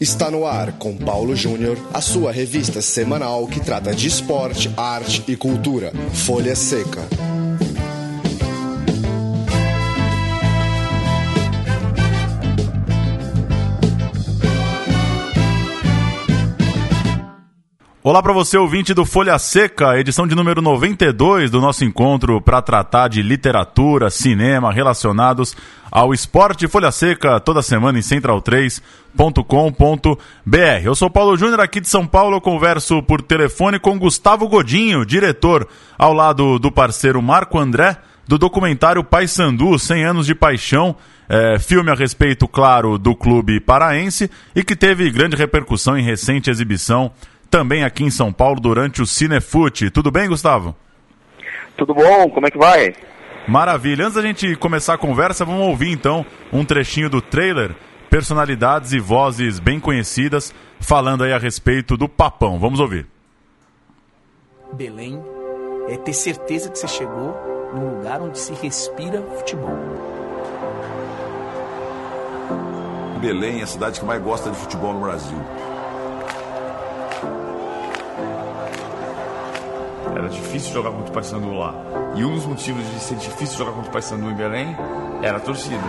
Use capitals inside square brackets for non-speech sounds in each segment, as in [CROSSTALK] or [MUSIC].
Está no ar com Paulo Júnior, a sua revista semanal que trata de esporte, arte e cultura. Folha Seca. Olá para você, ouvinte do Folha Seca, edição de número 92 do nosso encontro para tratar de literatura, cinema relacionados ao esporte Folha Seca, toda semana em central3.com.br. Eu sou Paulo Júnior, aqui de São Paulo, eu converso por telefone com Gustavo Godinho, diretor, ao lado do parceiro Marco André, do documentário Pai Sandu, 100 anos de paixão, é, filme a respeito, claro, do clube paraense e que teve grande repercussão em recente exibição também aqui em São Paulo durante o Cinefute. Tudo bem, Gustavo? Tudo bom, como é que vai? Maravilha. Antes da gente começar a conversa, vamos ouvir então um trechinho do trailer, personalidades e vozes bem conhecidas falando aí a respeito do Papão. Vamos ouvir. Belém é ter certeza que você chegou num lugar onde se respira futebol. Belém é a cidade que mais gosta de futebol no Brasil. Era difícil jogar contra o Paysandu lá. E um dos motivos de ser difícil jogar contra o Paysandu em Belém era a torcida.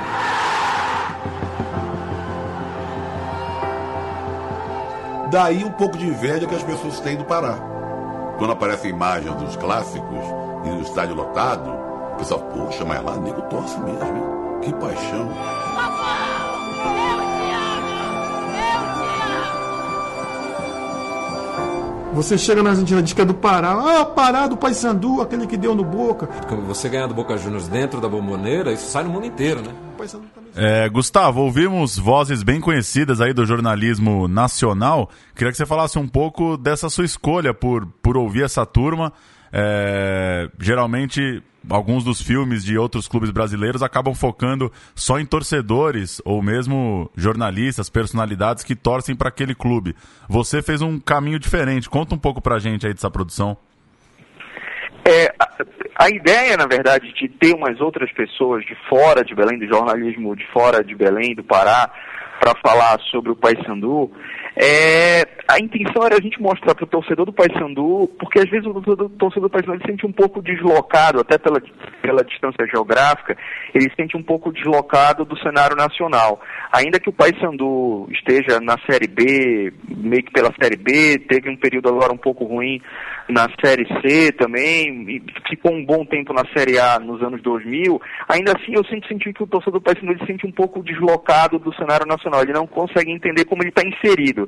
Daí um pouco de inveja que as pessoas têm do Pará. Quando aparece a imagem dos clássicos e do estádio lotado, o pessoal, poxa, mas lá nego torce mesmo, hein? Que paixão. Você chega na Argentina, diz que é do Pará. Ah, Pará do Paysandu, aquele que deu no Boca. Você ganhar do Boca Juniors dentro da bomboneira, isso sai no mundo inteiro, né? É, Gustavo, ouvimos vozes bem conhecidas aí do jornalismo nacional. Queria que você falasse um pouco dessa sua escolha por, por ouvir essa turma. É, geralmente alguns dos filmes de outros clubes brasileiros acabam focando só em torcedores ou mesmo jornalistas, personalidades que torcem para aquele clube. Você fez um caminho diferente. Conta um pouco para a gente aí dessa produção. É, a, a, ideia, na verdade, de ter umas outras pessoas de fora de Belém, do jornalismo de fora de Belém, do Pará, para falar sobre o Paysandu, é, a intenção era a gente mostrar para o torcedor do Paysandu, porque às vezes o torcedor do Paysandu se sente um pouco deslocado, até pela, pela distância geográfica, ele se sente um pouco deslocado do cenário nacional. Ainda que o Paysandu esteja na Série B, meio que pela Série B, teve um período agora um pouco ruim na Série C também, ficou um bom tempo na Série A nos anos 2000, ainda assim eu sempre senti que o torcedor do Paysandu se sente um pouco deslocado do cenário nacional, ele não consegue entender como ele está inserido.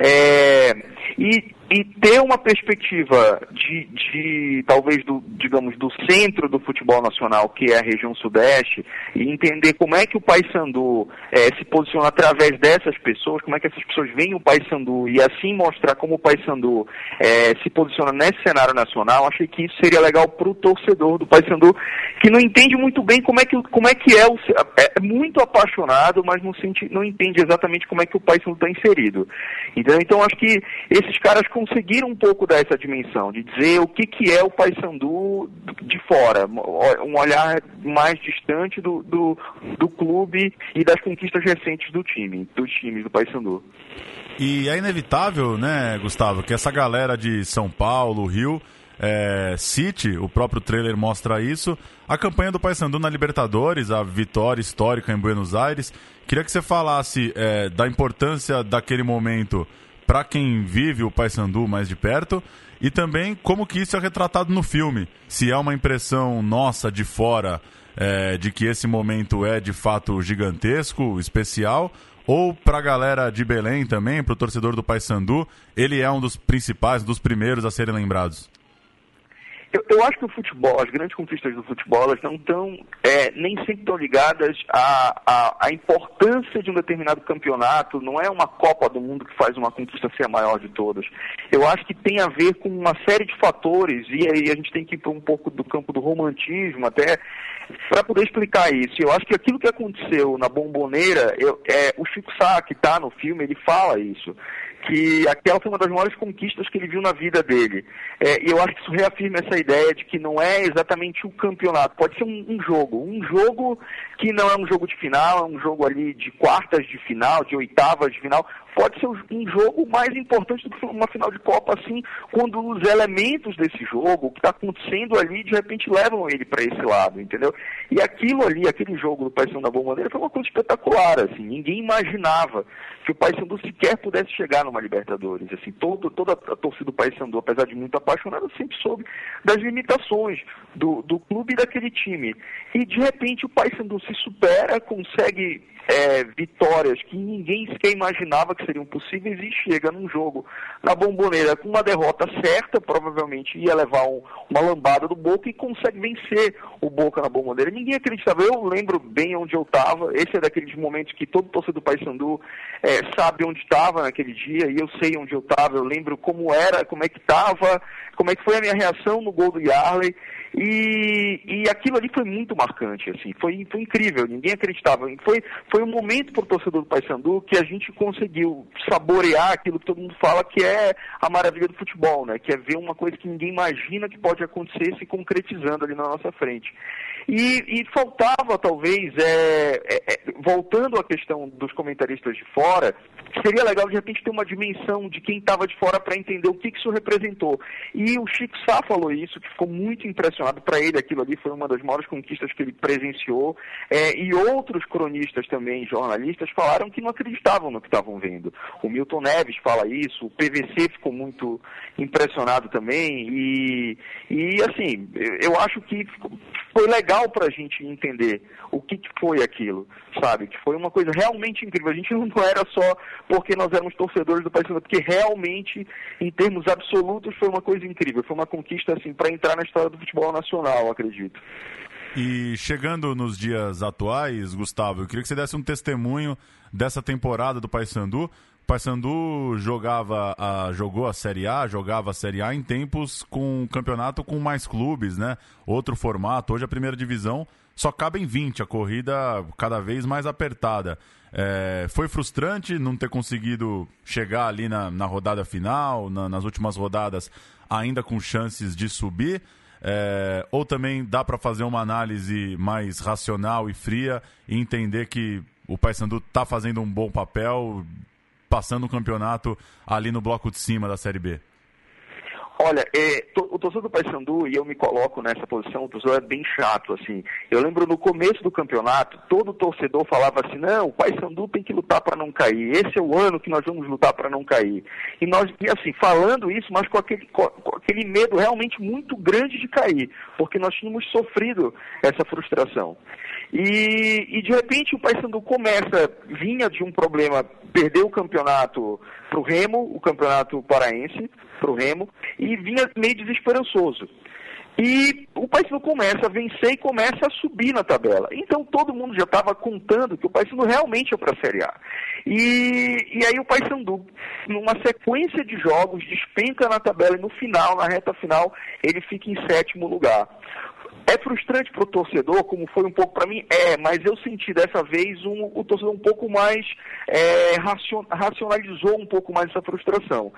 É, e, e ter uma perspectiva de, de, talvez, do, digamos, do centro do futebol nacional, que é a região sudeste, e entender como é que o Paysandu é, se posiciona através dessas pessoas, como é que essas pessoas veem o Paysandu, e assim mostrar como o Paysandu é, se posiciona nesse cenário nacional, achei que isso seria legal para o torcedor do Paysandu, que não entende muito bem como é que, como é, que é, o, é muito apaixonado, mas não, sente, não entende exatamente como é que o Paysandu está inserido. Então, então acho que esses caras conseguiram um pouco dar essa dimensão, de dizer o que, que é o Paysandu de fora, um olhar mais distante do, do, do clube e das conquistas recentes do time, dos times do Paysandu. E é inevitável, né, Gustavo, que essa galera de São Paulo, Rio, é, City, o próprio trailer mostra isso. A campanha do Paysandu na Libertadores, a vitória histórica em Buenos Aires. Queria que você falasse é, da importância daquele momento para quem vive o Paysandu mais de perto e também como que isso é retratado no filme. Se é uma impressão nossa de fora é, de que esse momento é de fato gigantesco, especial, ou para a galera de Belém também, para o torcedor do Paysandu, ele é um dos principais, dos primeiros a serem lembrados. Eu, eu, acho que o futebol, as grandes conquistas do futebol, elas não estão, é, nem sempre estão ligadas à, à, à, importância de um determinado campeonato, não é uma Copa do Mundo que faz uma conquista ser a maior de todas. Eu acho que tem a ver com uma série de fatores, e aí a gente tem que ir para um pouco do campo do romantismo até, para poder explicar isso. Eu acho que aquilo que aconteceu na Bomboneira, eu, é, o Chico Sá, que está no filme, ele fala isso que aquela foi uma das maiores conquistas que ele viu na vida dele. É, e eu acho que isso reafirma essa ideia de que não é exatamente o campeonato, pode ser um, um, jogo. Um jogo que não é um jogo de final, é um jogo ali de quartas de final, de oitavas de final, pode ser um jogo mais importante do que uma final de Copa, assim, quando os elementos desse jogo, o que está acontecendo ali, de repente levam ele para esse lado, entendeu? E aquilo ali, aquele jogo do Paysandu da Bombandeira foi uma coisa espetacular, assim, ninguém imaginava que o Paysandu sequer pudesse chegar numa Libertadores, assim, todo, toda a torcida do Paysandu, apesar de muito apaixonada, sempre soube das limitações do, do clube e daquele time. E de repente o Paysandu se supera, consegue é, vitórias que ninguém sequer imaginava que seriam possíveis e chega num jogo na bomboneira com uma derrota certa, provavelmente ia levar um, uma lambada do Boca e consegue vencer o Boca na bomboneira. Ninguém acreditava. Eu lembro bem onde eu estava. Esse é daqueles momentos que todo torcedor do Paysandu é, sabe onde estava naquele dia e eu sei onde eu estava. Eu lembro como era, como é que estava, como é que foi a minha reação no gol do Yarley. E, e aquilo ali foi muito marcante, assim, foi, foi incrível, ninguém acreditava. Foi, foi um momento para o torcedor do Paysandu que a gente conseguiu saborear aquilo que todo mundo fala que é a maravilha do futebol, né? Que é ver uma coisa que ninguém imagina que pode acontecer se concretizando ali na nossa frente. E, e faltava, talvez, é, é, é, voltando à questão dos comentaristas de fora, seria legal de repente ter uma dimensão de quem estava de fora para entender o que, que, isso representou. E o Chico Sá falou isso, que ficou muito impressionado. Para ele, aquilo ali foi uma das maiores conquistas que ele presenciou. É, e outros cronistas também, jornalistas, falaram que não acreditavam no que estavam vendo. O Milton Neves fala isso, o PVC ficou muito impressionado também. E, e assim, eu acho que foi legal para a gente entender o que, que foi aquilo, sabe? Que foi uma coisa realmente incrível. A gente [LAUGHS] não era só porque nós éramos torcedores do Paysandu, porque realmente, em termos absolutos, foi uma coisa incrível. Foi uma conquista, assim, para entrar na história do futebol nacional, acredito. E chegando nos dias atuais, Gustavo, eu queria que você desse um testemunho dessa temporada do Paysandu. O Paysandu jogava a, jogou a Série A, jogava a Série A em tempos com um campeonato com mais clubes, né? Outro formato. Hoje a primeira divisão só cabem 20, a corrida cada vez mais apertada. É, foi frustrante não ter conseguido chegar ali na, na rodada final, na, nas últimas rodadas, ainda com chances de subir. É, ou também dá para fazer uma análise mais racional e fria e entender que o Paysandu está fazendo um bom papel, passando o campeonato ali no bloco de cima da Série B? Olha, é, to, o torcedor do Paysandu, e eu me coloco nessa posição, o torcedor é bem chato, assim. Eu lembro no começo do campeonato, todo torcedor falava assim, não, o Paysandu tem que lutar para não cair, esse é o ano que nós vamos lutar para não cair. E nós, e assim, falando isso, mas com aquele, com, com aquele medo realmente muito grande de cair, porque nós tínhamos sofrido essa frustração. E, e de repente o Paysandu começa, vinha de um problema, perdeu o campeonato para o Remo, o campeonato paraense, para o Remo, e vinha meio desesperançoso. E o Paysandu começa a vencer e começa a subir na tabela. Então todo mundo já estava contando que o Paysandu realmente é para a Série A. E, e aí o Paysandu, numa sequência de jogos, despenca na tabela e no final, na reta final, ele fica em sétimo lugar. É frustrante para o torcedor, como foi um pouco para mim? É, mas eu senti dessa vez um, o torcedor um pouco mais é, racionalizou um pouco mais essa frustração.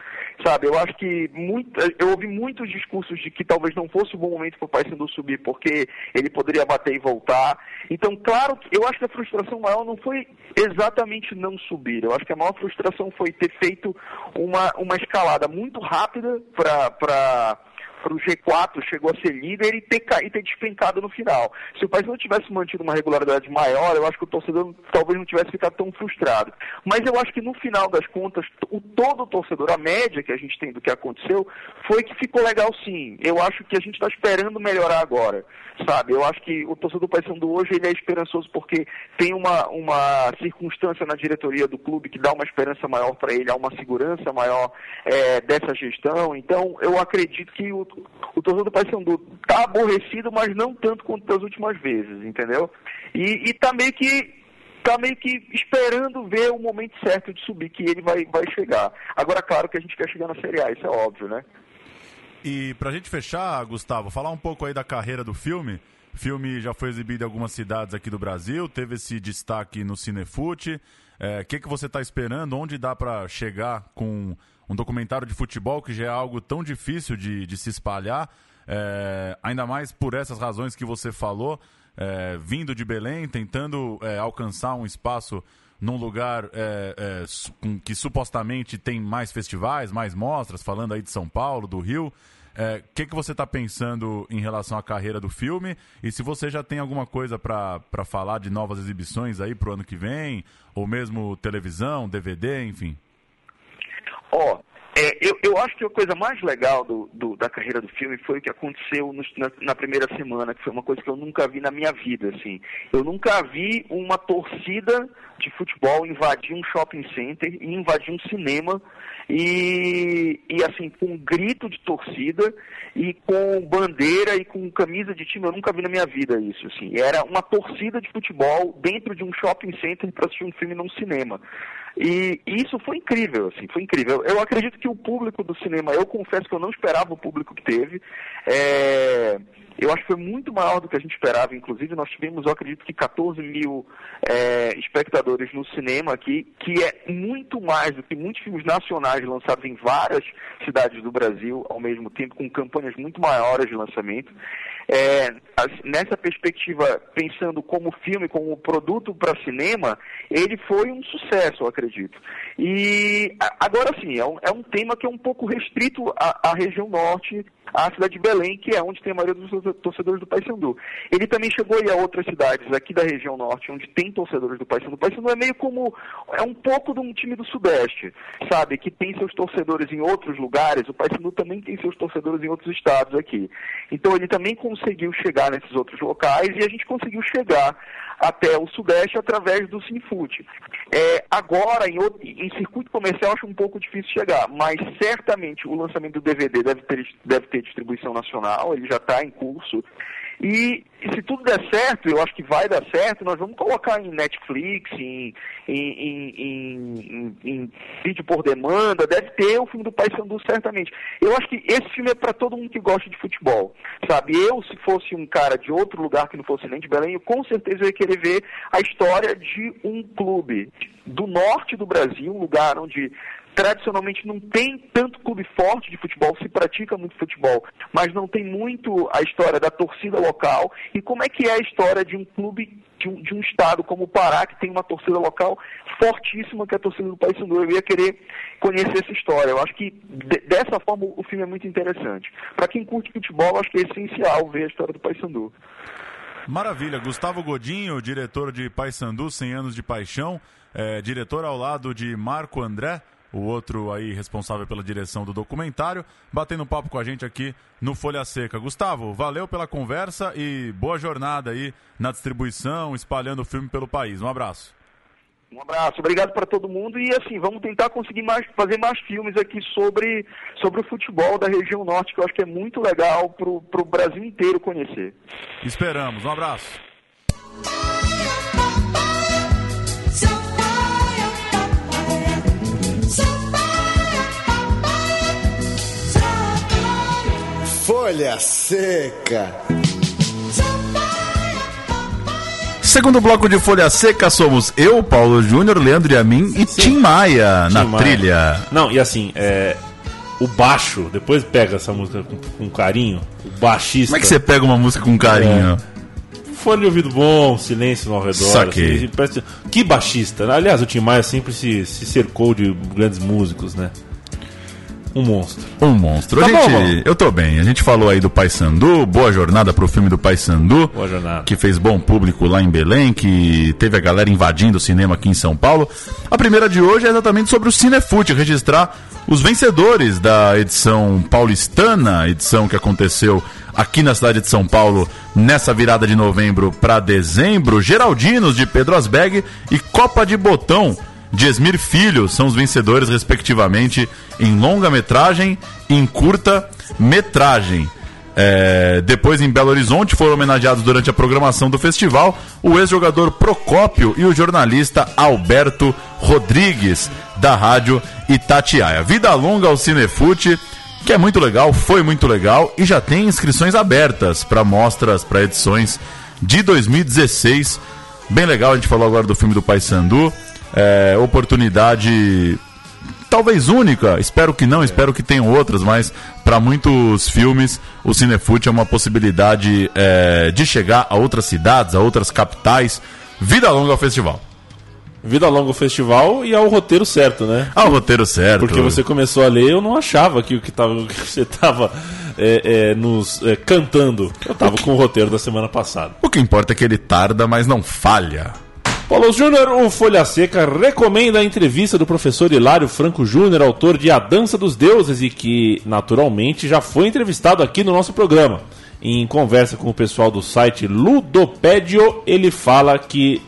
Sabe, eu acho que muito, eu ouvi muitos discursos de que talvez não fosse o um bom momento para o Paysandu subir, porque ele poderia bater e voltar. Então, claro, eu acho que a frustração maior não foi exatamente não subir. Eu acho que a maior frustração foi ter feito uma, uma escalada muito rápida para para o G4, chegou a ser líder e ter, caído, ter despencado no final. Se o país não tivesse mantido uma regularidade maior, eu acho que o torcedor talvez não tivesse ficado tão frustrado. Mas eu acho que no final das contas, o todo o torcedor, a média que a gente tem do que aconteceu, foi que ficou legal sim. Eu acho que a gente está esperando melhorar agora, sabe? Eu acho que o torcedor do Paysandu hoje ele é esperançoso porque tem uma, uma circunstância na diretoria do clube que dá uma esperança maior para ele, há uma segurança maior é, dessa gestão. Então, eu acredito que o, o torcedor do Paysandu tá aborrecido, mas não tanto quanto das últimas vezes, entendeu? E, e tá meio que tá meio que esperando ver o momento certo de subir, que ele vai, vai chegar. Agora, claro que a gente quer chegar na Série A, isso é óbvio, né? E pra gente fechar, Gustavo, falar um pouco aí da carreira do filme. O filme já foi exibido em algumas cidades aqui do Brasil, teve esse destaque no Cinefute. O é, que, que você está esperando? Onde dá para chegar com um documentário de futebol que já é algo tão difícil de, de se espalhar, é, ainda mais por essas razões que você falou, é, vindo de Belém, tentando é, alcançar um espaço num lugar é, é, que supostamente tem mais festivais, mais mostras, falando aí de São Paulo, do Rio. O que, que você está pensando em relação à carreira do filme? E se você já tem alguma coisa para falar de novas exibições aí pro ano que vem, ou mesmo televisão, DVD, enfim. Ó, é, eu, eu acho que a coisa mais legal do, do- da carreira do filme foi o que aconteceu nos- na, na primeira semana, que foi uma coisa que eu nunca vi na minha vida, assim. Eu nunca vi uma torcida de futebol invadir um shopping center e invadir um cinema e, e assim, com um grito de torcida e com bandeira e com camisa de time, eu nunca vi na minha vida isso, assim. Era uma torcida de futebol dentro de um shopping center para assistir um filme num cinema. E isso foi incrível, assim, foi incrível. Eu acredito que o público do cinema, eu confesso que eu não esperava o público que teve. É, eu acho que foi muito maior do que a gente esperava, inclusive nós tivemos, eu acredito que 14 mil é, espectadores no cinema aqui, que é muito mais do que muitos filmes nacionais lançados em várias cidades do Brasil ao mesmo tempo, com campanhas muito maiores de lançamento. É, nessa perspectiva, pensando como filme, como produto para cinema, ele foi um sucesso, eu acredito. E agora sim, é um, é um tema que é um pouco restrito à, à região norte, à cidade de Belém, que é onde tem a maioria dos torce- torcedores do Paysandu. Ele também chegou aí a outras cidades aqui da região norte, onde tem torcedores do Paysandu. O Paysandu é meio como, é um pouco de um time do Sudeste, sabe? Que tem seus torcedores em outros lugares, o Paysandu também tem seus torcedores em outros estados aqui. Então ele também conseguiu chegar nesses outros locais e a gente conseguiu chegar até o Sudeste através do Cinefute. É, agora, em, outro- em circuito comercial, acho um pouco difícil chegar, mas certamente o lançamento do DVD deve ter, deve ter distribuição nacional, ele já está em curso. E, e se tudo der certo, eu acho que vai dar certo, nós vamos colocar em Netflix, em, em, em- em- vídeo por demanda, deve ter o filme do Pai Sandu certamente. Eu acho que esse filme é para todo mundo que gosta de futebol, sabe? Eu, se fosse um cara de outro lugar que não fosse nem de Belém, eu com certeza ia querer ver a história de um clube do norte do Brasil, um lugar onde tradicionalmente não tem tanto clube forte de futebol, se pratica muito futebol, mas não tem muito a história da torcida local. E como é que é a história de um clube, de um, de um estado como o Pará, que tem uma torcida local fortíssima, que é a torcida do Paysandu. Eu ia querer conhecer essa história. Eu acho que de- dessa forma o filme é muito interessante. Para quem curte futebol, eu acho que é essencial ver a história do Paysandu. Maravilha. Gustavo Godinho, diretor de Paysandu, 100 anos de paixão, é, diretor ao lado de Marco André, o outro aí responsável pela direção do documentário, batendo papo com a gente aqui no Folha Seca. Gustavo, valeu pela conversa e boa jornada aí na distribuição, espalhando o filme pelo país. Um abraço. Um abraço, obrigado para todo mundo e assim, vamos tentar conseguir mais, fazer mais filmes aqui sobre, sobre o futebol da região norte, que eu acho que é muito legal para o Brasil inteiro conhecer. Esperamos. Um abraço. Folha Seca. Segundo bloco de Folha Seca, somos eu, Paulo Júnior, Leandro e a mim e Tim Maia na Tim Maia. trilha. Não, e assim, é, o baixo, depois pega essa música com, com carinho, o baixista. Como é que você pega uma música com carinho? Fone de ouvido bom, silêncio ao redor. Assim, que baixista. né? Aliás, o Tim Maia sempre se, se cercou de grandes músicos, né? Um monstro. Um monstro. Tá A bom, gente- mano. eu tô bem. A gente falou aí do Pai Sandu, boa jornada pro filme do Pai Sandu. Boa jornada. Que fez bom público lá em Belém, que teve a galera invadindo o cinema aqui em São Paulo. A primeira de hoje é exatamente sobre o Cinefute, registrar os vencedores da edição paulistana, edição que aconteceu aqui na cidade de São Paulo nessa virada de novembro para dezembro. Geraldinos de Pedro Asbeg e Copa de Botão de Esmir Filho são os vencedores, respectivamente, em longa-metragem e em curta-metragem. É, depois, em Belo Horizonte, foram homenageados durante a programação do festival o ex-jogador Procópio e o jornalista Alberto Rodrigues, da rádio Itatiaia. Vida longa ao Cinefute, que é muito legal, foi muito legal e já tem inscrições abertas para mostras, para edições de 2016. Bem legal, a gente falou agora do filme do Pai Sandu. É, oportunidade talvez única, espero que não, espero que tenham outras, mas para muitos filmes o Cinefute é uma possibilidade é, de chegar a outras cidades, a outras capitais. Vida longa ao festival. Vida longa o festival e ao roteiro certo, né? Ah, o roteiro certo. Porque você começou a ler, eu não achava que o que, tava, [LAUGHS] que você estava é, é, nos é, cantando. Eu estava com o roteiro da semana passada. O que importa é que ele tarda, mas não falha. Paulo Júnior, o Folha Seca recomenda a entrevista do professor Hilário Franco Júnior, autor de A Dança dos Deuses e que, naturalmente, já foi entrevistado aqui no nosso programa. Em conversa com o pessoal do site Ludopédio, ele fala que.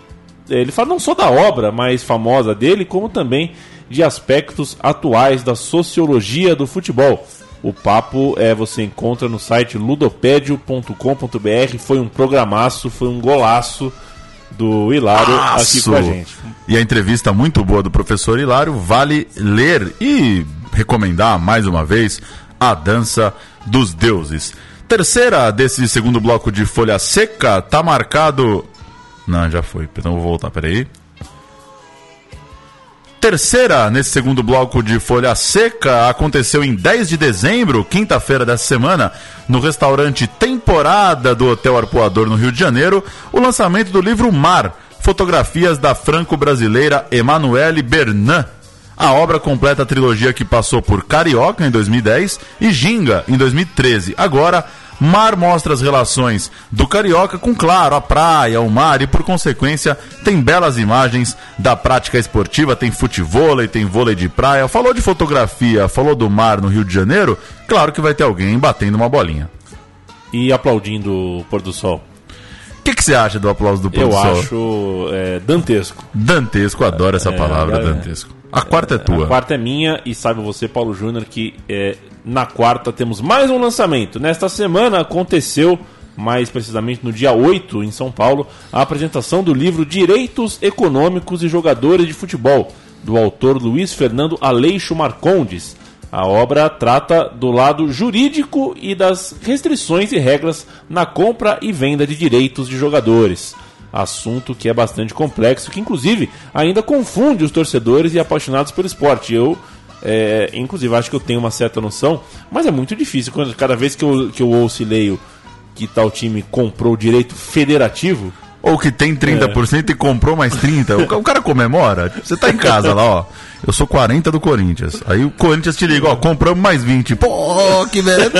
Ele fala não só da obra mais famosa dele, como também de aspectos atuais da sociologia do futebol. O papo é você encontra no site ludopédio.com.br. Foi um programaço, foi um golaço do Hilário aqui com a gente. E a entrevista muito boa do professor Hilário vale ler e recomendar mais uma vez a dança dos deuses. Terceira desse segundo bloco de folha seca tá marcado. Não, já foi. Então vou voltar, peraí. Terceira nesse segundo bloco de folha seca aconteceu em 10 de dezembro, quinta-feira dessa semana, no restaurante Temporada do Hotel Arpoador no Rio de Janeiro, o lançamento do livro Mar, fotografias da franco-brasileira Emanuele Bernan. A obra completa a trilogia que passou por Carioca em 2010 e Ginga em 2013. Agora, Mar mostra as relações do Carioca com, claro, a praia, o mar e, por consequência, tem belas imagens da prática esportiva, tem futevôlei, tem vôlei de praia. Falou de fotografia, falou do mar no Rio de Janeiro, claro que vai ter alguém batendo uma bolinha. E aplaudindo o pôr do sol. O que, você acha do aplauso do pôr Eu do sol? acho é, dantesco. Dantesco, adoro essa É, palavra, é. dantesco. A quarta é tua. A quarta é minha e saiba você, Paulo Júnior, que é, na quarta temos mais um lançamento. Nesta semana aconteceu, mais precisamente no dia 8, em São Paulo, a apresentação do livro Direitos Econômicos e Jogadores de Futebol, do autor Luiz Fernando Aleixo Marcondes. A obra trata do lado jurídico e das restrições e regras na compra e venda de direitos de jogadores assunto que é bastante complexo, que inclusive ainda confunde os torcedores e apaixonados pelo esporte. Eu, é, inclusive, acho que eu tenho uma certa noção, mas é muito difícil. Quando, cada vez que eu, que eu ouço e leio que tal time comprou o direito federativo, Ou que tem 30% e comprou mais 30%. O O cara comemora. Você tá em casa lá, ó. Eu sou 40 do Corinthians. Aí o Corinthians te liga, ó, compramos mais 20. Pô, que velho.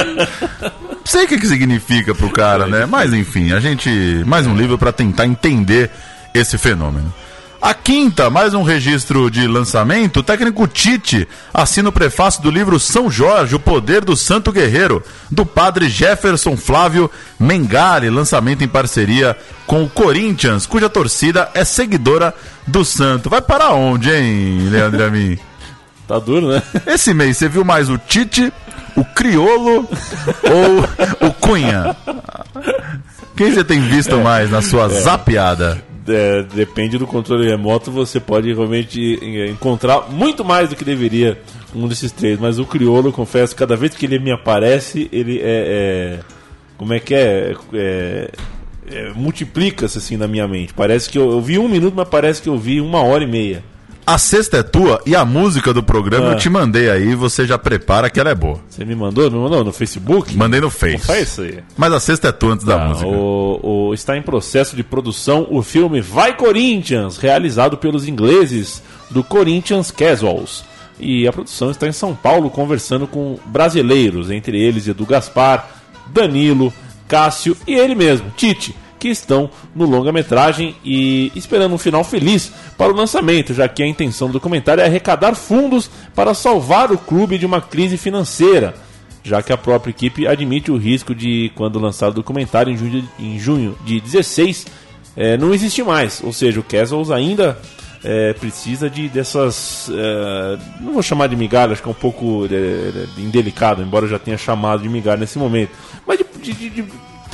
Sei o que, que significa pro cara, né? Mas enfim, a gente. Mais um livro pra tentar entender esse fenômeno. A quinta, mais um registro de lançamento. O técnico Tite assina o prefácio do livro São Jorge, o poder do santo guerreiro, do padre Jefferson Flávio Mengari, lançamento em parceria com o Corinthians, cuja torcida é seguidora do santo. Vai para onde, hein, Leandro Amin? [LAUGHS] tá duro, né? Esse mês você viu mais o Tite, o Criolo ou o Cunha? Quem você tem visto mais na sua zapiada? É, depende do controle remoto, você pode realmente é, encontrar muito mais do que deveria um desses três. Mas o Criolo, confesso, cada vez que ele me aparece, ele é. é- como é que é? É- é, Multiplica-se assim na minha mente. Parece que eu, eu vi um minuto, mas parece que eu vi uma hora e meia. A sexta é tua e a música do programa Ah. eu te mandei aí, você já prepara que ela é boa. Você me mandou? Não mandou? No Facebook? Mandei no Não Face. faz isso aí. Mas a sexta é tua antes da Ah, música. o- o- está em processo de produção o filme Vai Corinthians, realizado pelos ingleses do Corinthians Casuals. E a produção está em São Paulo conversando com brasileiros, entre eles Edu Gaspar, Danilo, Cássio e ele mesmo, Tite, que estão no longa-metragem e esperando um final feliz para o lançamento, já que a intenção do documentário é arrecadar fundos para salvar o clube de uma crise financeira já que a própria equipe admite o risco de, quando lançado o documentário em junho, em junho de 16, eh, não existe mais. Ou seja, o Castles ainda eh, precisa de dessas. eh, não vou chamar de migalha, acho que é um pouco eh, indelicado, embora eu já tenha chamado de migalha nesse momento. Mas de- de- de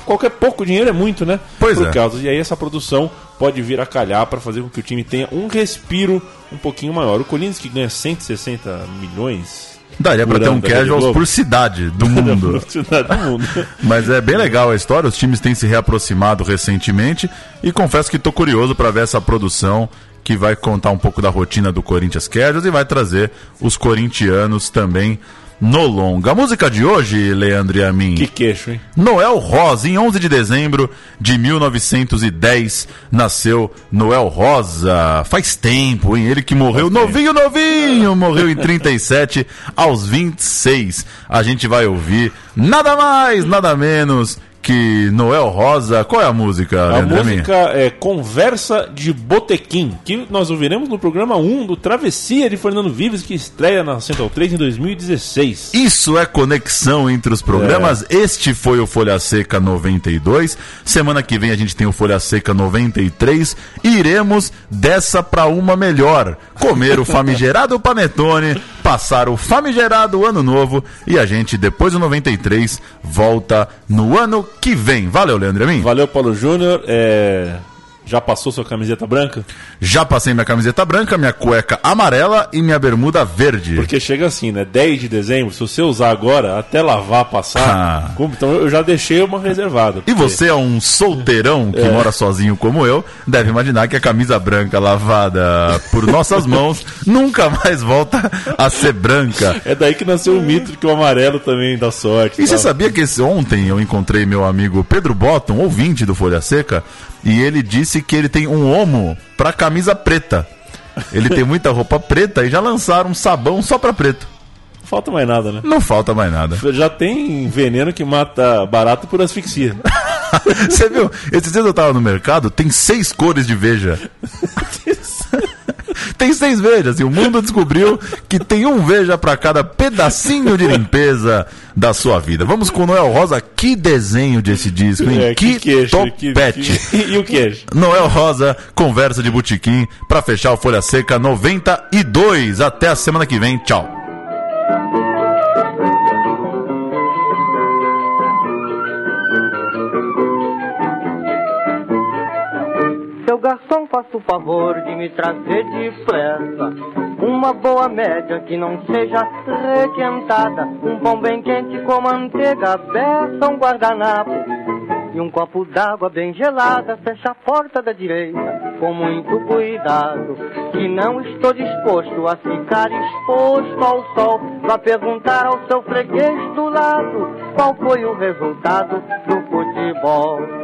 qualquer pouco dinheiro é muito, né? Pois Pro é. Castles. E aí essa produção pode vir a calhar para fazer com que o time tenha um respiro um pouquinho maior. O Corinthians que ganha 160 milhões. Daria por ter um casuals Globo. por cidade do [LAUGHS] mundo. do mundo. [LAUGHS] Mas é bem legal a história, os times têm se reaproximado recentemente e confesso que tô curioso para ver essa produção que vai contar um pouco da rotina do Corinthians Casuals e vai trazer os corintianos também no longa. A música de hoje, Leandro e a mim. Que queixo, hein? Noel Rosa, em 11 de dezembro de 1910, nasceu Noel Rosa. Faz tempo, hein? Ele que morreu novinho, novinho, morreu em 37, aos 26. A gente vai ouvir nada mais, nada menos que Noel Rosa. Qual é a música, A Leandro a mim? música é Conversa de Botequim, que nós ouviremos no programa 1 do Travessia de Fernando Vives, que estreia na Central 3 em 2016. Isso é conexão entre os programas. Este foi o Folha Seca 92. Semana que vem a gente tem o Folha Seca 93. Iremos dessa pra uma melhor. Comer o [LAUGHS] famigerado panetone, passar o famigerado ano novo e a gente depois do 93 volta no ano que vem. Valeu, Leandro a mim. Valeu, Paulo Júnior. É, Já passou sua camiseta branca? Já passei minha camiseta branca, minha cueca amarela e minha bermuda verde. Porque chega assim, né? 10 de dezembro, se você usar agora, até lavar, passar. Ah. Então eu já deixei uma reservada. E porque- você é um solteirão que mora sozinho como eu, deve imaginar que a camisa branca lavada por nossas mãos [LAUGHS] nunca mais volta a ser branca. É daí que nasceu o mito de que o amarelo também dá sorte. E você tal. sabia que esse, ontem eu encontrei meu amigo Pedro Botton, ouvinte do Folha Seca, e ele disse que ele tem um homo pra camisa preta. Ele tem muita roupa preta e já lançaram um sabão só pra preto. Não falta mais nada, né? Não falta mais nada. Já tem veneno que mata barato por asfixia. [LAUGHS] Você viu? Esses dias eu tava no mercado, tem seis cores de veja. [LAUGHS] tem seis vejas. E o mundo descobriu que tem um veja pra cada pedacinho de limpeza da sua vida. Vamos com o Noel Rosa. Que desenho desse disco, hein? É, que queixo, que- topete. que- e o queijo? Noel Rosa, conversa de botequim pra fechar o Folha Seca 92. Até a semana que vem. Tchau. Garçom, faça o favor de me trazer depressa uma boa média que não seja requentada, um pão bem quente com manteiga, beça, um guardanapo e um copo d'água bem gelada. Fecha a porta da direita com muito cuidado, que não estou disposto a ficar exposto ao sol. Vá perguntar ao seu freguês do lado qual foi o resultado do futebol.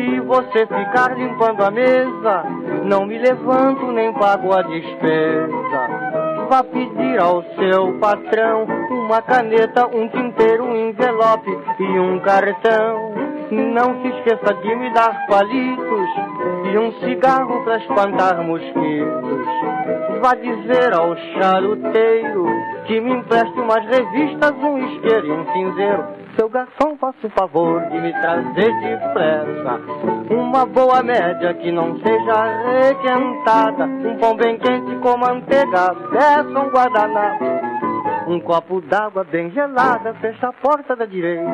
Se você ficar limpando a mesa, não me levanto nem pago a despesa. Vá pedir ao seu patrão uma caneta, um tinteiro, um envelope e um cartão. Não se esqueça de me dar palitos e um cigarro para espantar mosquitos. Vá dizer ao charuteiro que me empreste umas revistas, um isqueiro e um cinzeiro. Seu garçom, faça o favor de me trazer depressa uma boa média que não seja requentada, um pão bem quente com manteiga, peça um guardanapo, um copo d'água bem gelada, fecha a porta da direita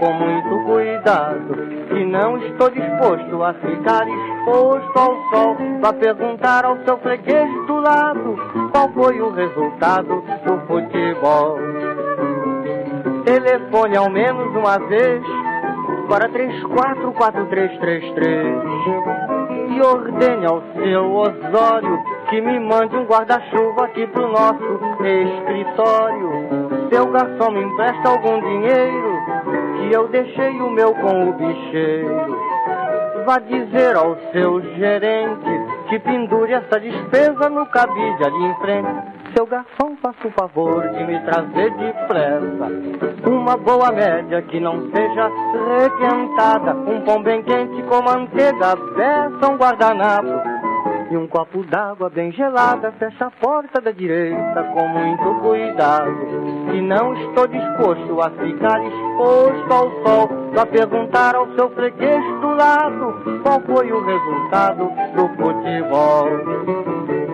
com muito cuidado, que não estou disposto a ficar exposto ao sol, vá perguntar ao seu freguês do lado qual foi o resultado do futebol. Telefone ao menos uma vez para 344333 e ordene ao seu Osório que me mande um guarda-chuva aqui pro nosso escritório. Seu garçom me empresta algum dinheiro que eu deixei o meu com o bicheiro. Vá dizer ao seu gerente que pendure essa despesa no cabide ali em frente. Seu garçom, faça o favor de me trazer depressa uma boa média que não seja requentada, um pão bem quente com manteiga, beça, um guardanapo e um copo d'água bem gelada. Fecha a porta da direita com muito cuidado, que não estou disposto a ficar exposto ao sol. Vá perguntar ao seu freguês do lado qual foi o resultado do futebol.